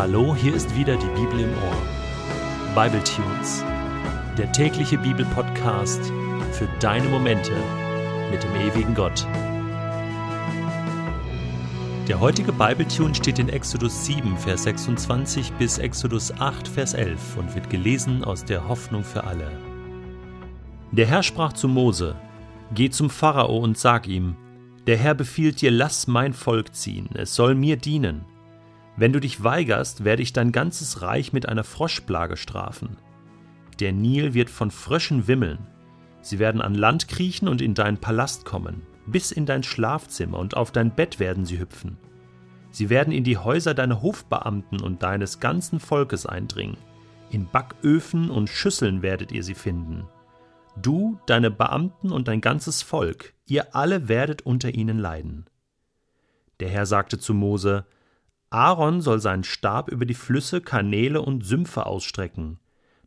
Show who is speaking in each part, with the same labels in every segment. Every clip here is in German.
Speaker 1: Hallo, hier ist wieder die Bibel im Ohr. Bible Tunes, der tägliche Bibelpodcast für deine Momente mit dem ewigen Gott. Der heutige Bibletune steht in Exodus 7, Vers 26 bis Exodus 8, Vers 11 und wird gelesen aus der Hoffnung für alle. Der Herr sprach zu Mose: Geh zum Pharao und sag ihm: Der Herr befiehlt dir, lass mein Volk ziehen, es soll mir dienen. Wenn du dich weigerst, werde ich dein ganzes Reich mit einer Froschplage strafen. Der Nil wird von Fröschen wimmeln. Sie werden an Land kriechen und in deinen Palast kommen. Bis in dein Schlafzimmer und auf dein Bett werden sie hüpfen. Sie werden in die Häuser deiner Hofbeamten und deines ganzen Volkes eindringen. In Backöfen und Schüsseln werdet ihr sie finden. Du, deine Beamten und dein ganzes Volk, ihr alle werdet unter ihnen leiden. Der Herr sagte zu Mose, Aaron soll seinen Stab über die Flüsse, Kanäle und Sümpfe ausstrecken.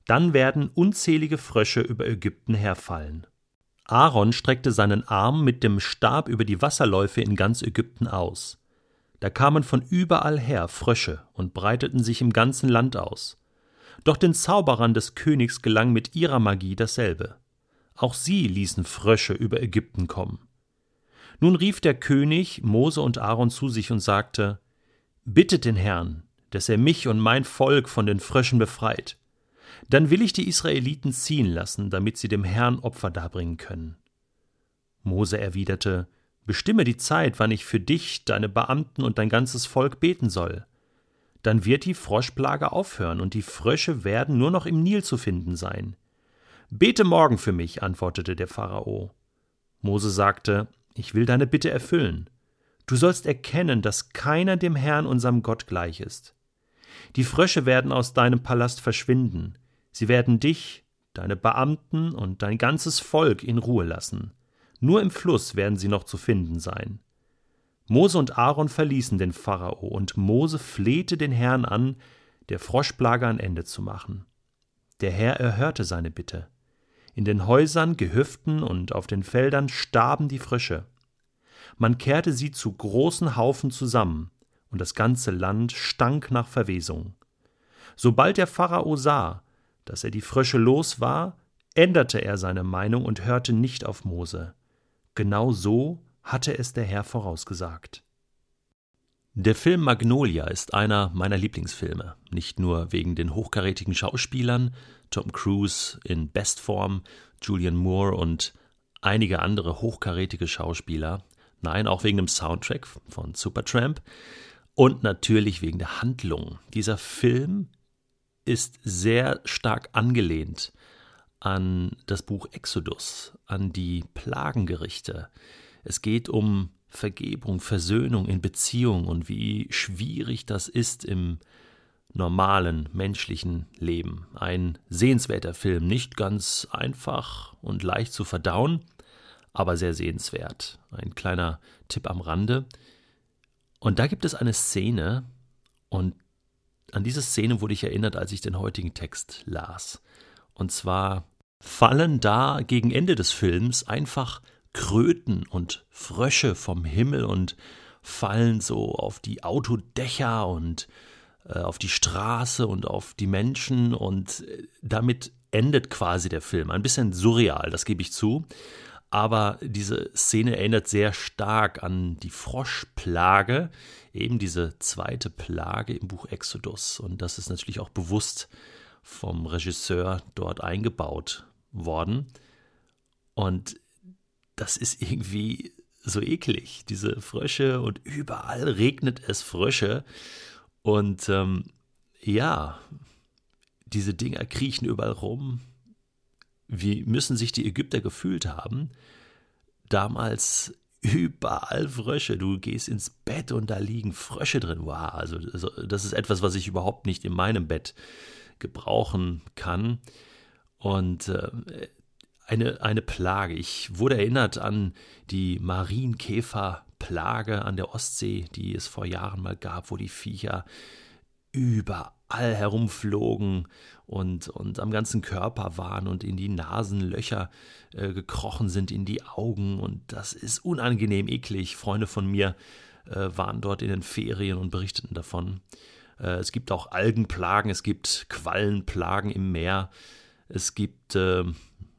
Speaker 1: Dann werden unzählige Frösche über Ägypten herfallen. Aaron streckte seinen Arm mit dem Stab über die Wasserläufe in ganz Ägypten aus. Da kamen von überall her Frösche und breiteten sich im ganzen Land aus. Doch den Zauberern des Königs gelang mit ihrer Magie dasselbe. Auch sie ließen Frösche über Ägypten kommen. Nun rief der König Mose und Aaron zu sich und sagte Bittet den Herrn, dass er mich und mein Volk von den Fröschen befreit. Dann will ich die Israeliten ziehen lassen, damit sie dem Herrn Opfer darbringen können. Mose erwiderte, Bestimme die Zeit, wann ich für dich, deine Beamten und dein ganzes Volk beten soll. Dann wird die Froschplage aufhören und die Frösche werden nur noch im Nil zu finden sein. Bete morgen für mich, antwortete der Pharao. Mose sagte, Ich will deine Bitte erfüllen. Du sollst erkennen, dass keiner dem Herrn unserem Gott gleich ist. Die Frösche werden aus deinem Palast verschwinden, sie werden dich, deine Beamten und dein ganzes Volk in Ruhe lassen. Nur im Fluss werden sie noch zu finden sein. Mose und Aaron verließen den Pharao, und Mose flehte den Herrn an, der Froschplage ein Ende zu machen. Der Herr erhörte seine Bitte. In den Häusern, Gehöften und auf den Feldern starben die Frösche. Man kehrte sie zu großen Haufen zusammen, und das ganze Land stank nach Verwesung. Sobald der Pharao sah, dass er die Frösche los war, änderte er seine Meinung und hörte nicht auf Mose. Genau so hatte es der Herr vorausgesagt. Der Film Magnolia ist einer meiner Lieblingsfilme, nicht nur wegen den hochkarätigen Schauspielern, Tom Cruise in Bestform, Julian Moore und einige andere hochkarätige Schauspieler, Nein, auch wegen dem Soundtrack von Supertramp und natürlich wegen der Handlung. Dieser Film ist sehr stark angelehnt an das Buch Exodus, an die Plagengerichte. Es geht um Vergebung, Versöhnung in Beziehung und wie schwierig das ist im normalen menschlichen Leben. Ein sehenswerter Film, nicht ganz einfach und leicht zu verdauen, aber sehr sehenswert. Ein kleiner Tipp am Rande. Und da gibt es eine Szene, und an diese Szene wurde ich erinnert, als ich den heutigen Text las. Und zwar fallen da gegen Ende des Films einfach Kröten und Frösche vom Himmel und fallen so auf die Autodächer und äh, auf die Straße und auf die Menschen und äh, damit endet quasi der Film. Ein bisschen surreal, das gebe ich zu aber diese Szene erinnert sehr stark an die Froschplage, eben diese zweite Plage im Buch Exodus. Und das ist natürlich auch bewusst vom Regisseur dort eingebaut worden. Und das ist irgendwie so eklig, diese Frösche und überall regnet es Frösche. Und ähm, ja, diese Dinger kriechen überall rum, wie müssen sich die Ägypter gefühlt haben? Damals überall Frösche. Du gehst ins Bett und da liegen Frösche drin. Wow, also, also das ist etwas, was ich überhaupt nicht in meinem Bett gebrauchen kann. Und äh, eine, eine Plage. Ich wurde erinnert an die Marienkäferplage an der Ostsee, die es vor Jahren mal gab, wo die Viecher überall herumflogen und, und am ganzen Körper waren und in die Nasenlöcher äh, gekrochen sind, in die Augen. Und das ist unangenehm eklig. Freunde von mir äh, waren dort in den Ferien und berichteten davon. Äh, es gibt auch Algenplagen, es gibt Quallenplagen im Meer, es gibt äh,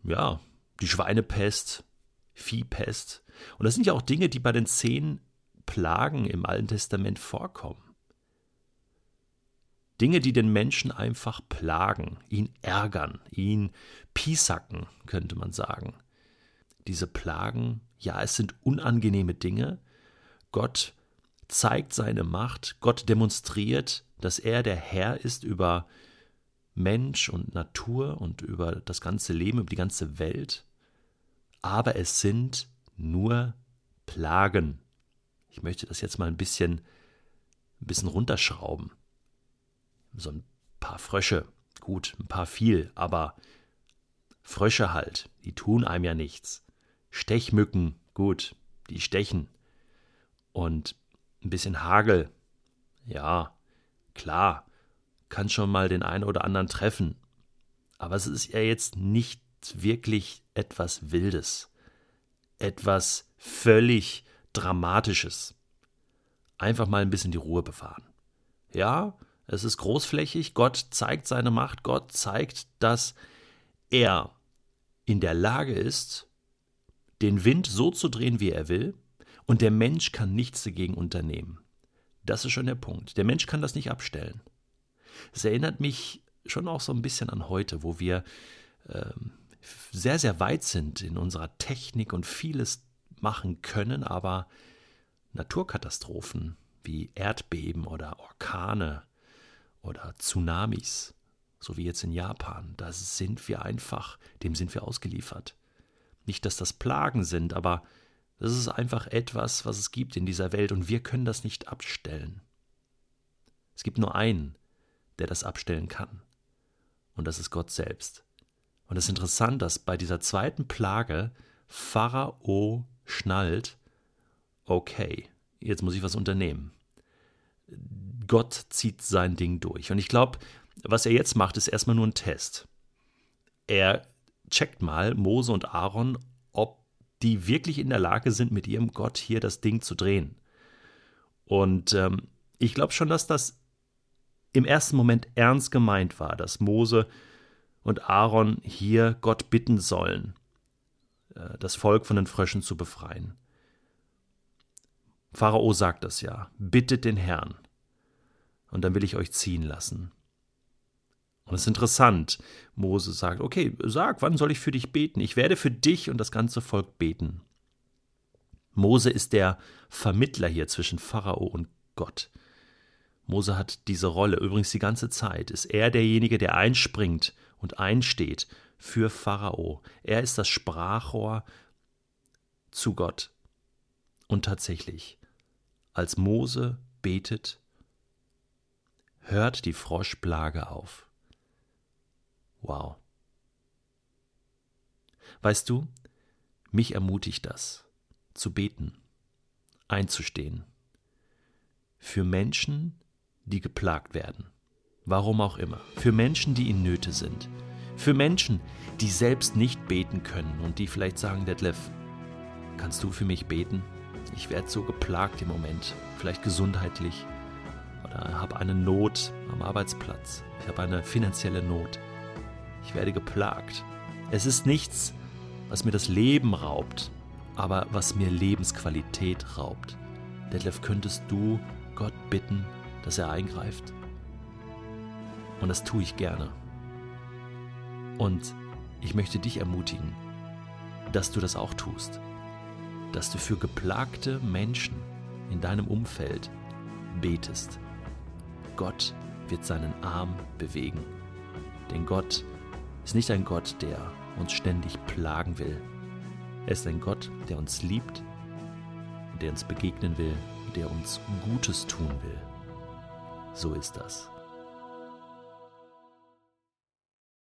Speaker 1: ja die Schweinepest, Viehpest. Und das sind ja auch Dinge, die bei den zehn Plagen im Alten Testament vorkommen. Dinge, die den Menschen einfach plagen, ihn ärgern, ihn piesacken, könnte man sagen. Diese Plagen, ja, es sind unangenehme Dinge. Gott zeigt seine Macht, Gott demonstriert, dass er der Herr ist über Mensch und Natur und über das ganze Leben, über die ganze Welt. Aber es sind nur Plagen. Ich möchte das jetzt mal ein bisschen, ein bisschen runterschrauben. So ein paar Frösche, gut, ein paar viel, aber Frösche halt, die tun einem ja nichts. Stechmücken, gut, die stechen. Und ein bisschen Hagel, ja, klar, kann schon mal den einen oder anderen treffen. Aber es ist ja jetzt nicht wirklich etwas Wildes, etwas völlig Dramatisches. Einfach mal ein bisschen die Ruhe bewahren. Ja, es ist großflächig, Gott zeigt seine Macht, Gott zeigt, dass er in der Lage ist, den Wind so zu drehen, wie er will, und der Mensch kann nichts dagegen unternehmen. Das ist schon der Punkt. Der Mensch kann das nicht abstellen. Es erinnert mich schon auch so ein bisschen an heute, wo wir ähm, sehr, sehr weit sind in unserer Technik und vieles machen können, aber Naturkatastrophen wie Erdbeben oder Orkane oder Tsunamis, so wie jetzt in Japan, da sind wir einfach, dem sind wir ausgeliefert. Nicht, dass das Plagen sind, aber das ist einfach etwas, was es gibt in dieser Welt und wir können das nicht abstellen. Es gibt nur einen, der das abstellen kann. Und das ist Gott selbst. Und es ist interessant, dass bei dieser zweiten Plage Pharao schnallt, okay, jetzt muss ich was unternehmen. Gott zieht sein Ding durch. Und ich glaube, was er jetzt macht, ist erstmal nur ein Test. Er checkt mal Mose und Aaron, ob die wirklich in der Lage sind, mit ihrem Gott hier das Ding zu drehen. Und ähm, ich glaube schon, dass das im ersten Moment ernst gemeint war, dass Mose und Aaron hier Gott bitten sollen, äh, das Volk von den Fröschen zu befreien. Pharao sagt das ja, bittet den Herrn, und dann will ich euch ziehen lassen. Und es ist interessant, Mose sagt, okay, sag, wann soll ich für dich beten? Ich werde für dich und das ganze Volk beten. Mose ist der Vermittler hier zwischen Pharao und Gott. Mose hat diese Rolle übrigens die ganze Zeit. Ist er derjenige, der einspringt und einsteht für Pharao. Er ist das Sprachrohr zu Gott. Und tatsächlich, als Mose betet, hört die Froschplage auf. Wow. Weißt du, mich ermutigt das, zu beten, einzustehen. Für Menschen, die geplagt werden. Warum auch immer. Für Menschen, die in Nöte sind. Für Menschen, die selbst nicht beten können und die vielleicht sagen, Detlef, kannst du für mich beten? Ich werde so geplagt im Moment, vielleicht gesundheitlich habe eine Not am Arbeitsplatz. Ich habe eine finanzielle Not. Ich werde geplagt. Es ist nichts, was mir das Leben raubt, aber was mir Lebensqualität raubt. Detlef, könntest du Gott bitten, dass er eingreift. Und das tue ich gerne. Und ich möchte dich ermutigen, dass du das auch tust. Dass du für geplagte Menschen in deinem Umfeld betest. Gott wird seinen Arm bewegen. Denn Gott ist nicht ein Gott, der uns ständig plagen will. Er ist ein Gott, der uns liebt, der uns begegnen will, der uns Gutes tun will. So ist das.